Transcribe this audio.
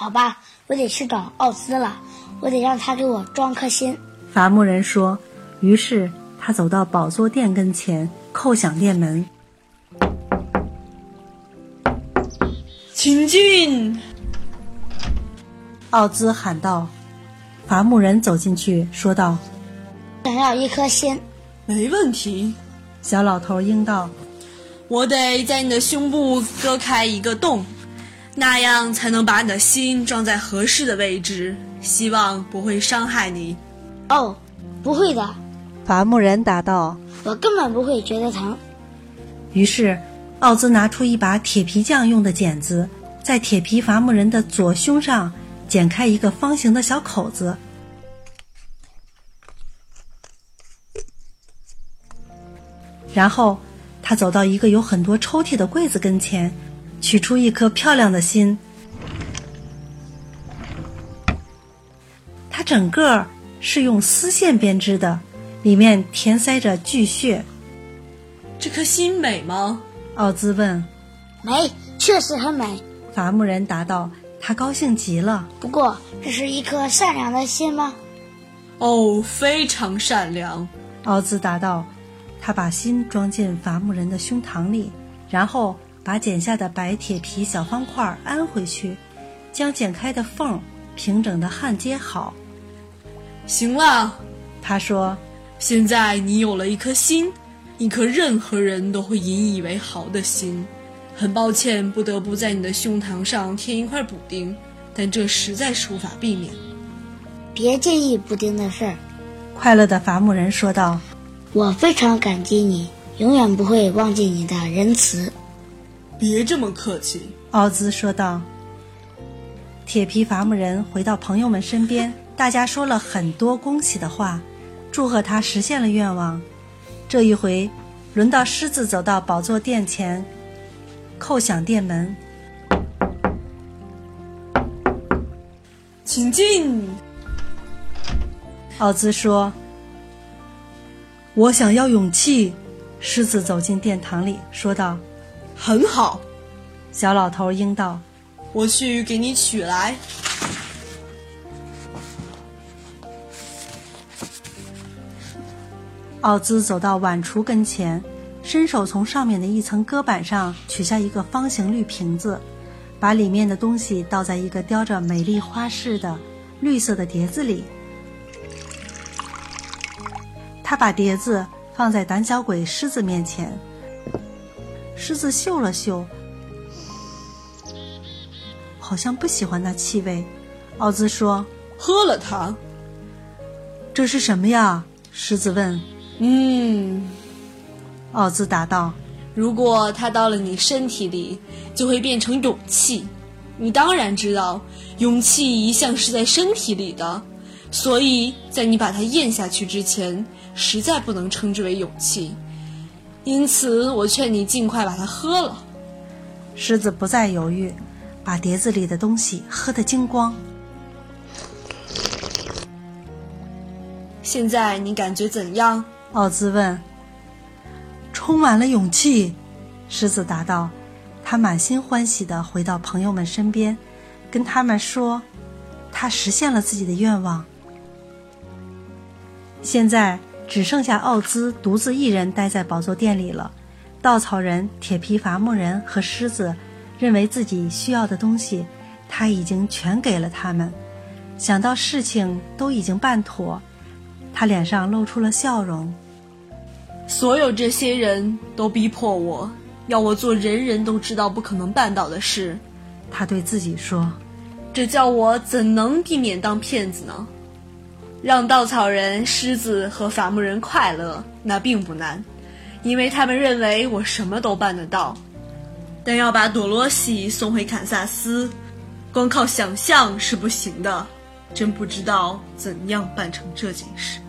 好吧，我得去找奥兹了，我得让他给我装颗心。伐木人说。于是他走到宝座殿跟前，叩响殿门。请进。奥兹喊道。伐木人走进去，说道：“想要一颗心。”没问题。小老头应道：“我得在你的胸部割开一个洞，那样才能把你的心装在合适的位置，希望不会伤害你。”哦，不会的。伐木人答道：“我根本不会觉得疼。”于是，奥兹拿出一把铁皮匠用的剪子，在铁皮伐木人的左胸上。剪开一个方形的小口子，然后他走到一个有很多抽屉的柜子跟前，取出一颗漂亮的心。它整个是用丝线编织的，里面填塞着巨穴。这颗心美吗？奥兹问。美，确实很美。伐木人答道。他高兴极了。不过，这是一颗善良的心吗？哦，非常善良。奥兹答道。他把心装进伐木人的胸膛里，然后把剪下的白铁皮小方块安回去，将剪开的缝平整的焊接好。行了，他说。现在你有了一颗心，一颗任何人都会引以为豪的心。很抱歉，不得不在你的胸膛上添一块补丁，但这实在是无法避免。别介意补丁的事儿，快乐的伐木人说道。我非常感激你，永远不会忘记你的仁慈。别这么客气，奥兹说道。铁皮伐木人回到朋友们身边，大家说了很多恭喜的话，祝贺他实现了愿望。这一回，轮到狮子走到宝座殿前。叩响殿门，请进。奥兹说：“我想要勇气。”狮子走进殿堂里，说道：“很好。”小老头应道：“我去给你取来。”奥兹走到碗橱跟前。伸手从上面的一层搁板上取下一个方形绿瓶子，把里面的东西倒在一个雕着美丽花饰的绿色的碟子里。他把碟子放在胆小鬼狮子面前。狮子嗅了嗅，好像不喜欢那气味。奥兹说：“喝了它。”这是什么呀？狮子问。“嗯。”奥兹答道：“如果它到了你身体里，就会变成勇气。你当然知道，勇气一向是在身体里的，所以在你把它咽下去之前，实在不能称之为勇气。因此，我劝你尽快把它喝了。”狮子不再犹豫，把碟子里的东西喝得精光。现在你感觉怎样？奥兹问。充满了勇气，狮子答道：“他满心欢喜地回到朋友们身边，跟他们说，他实现了自己的愿望。现在只剩下奥兹独自一人待在宝座殿里了。稻草人、铁皮伐木人和狮子认为自己需要的东西，他已经全给了他们。想到事情都已经办妥，他脸上露出了笑容。”所有这些人都逼迫我，要我做人人都知道不可能办到的事。他对自己说：“这叫我怎能避免当骗子呢？让稻草人、狮子和伐木人快乐，那并不难，因为他们认为我什么都办得到。但要把朵罗西送回堪萨斯，光靠想象是不行的。真不知道怎样办成这件事。”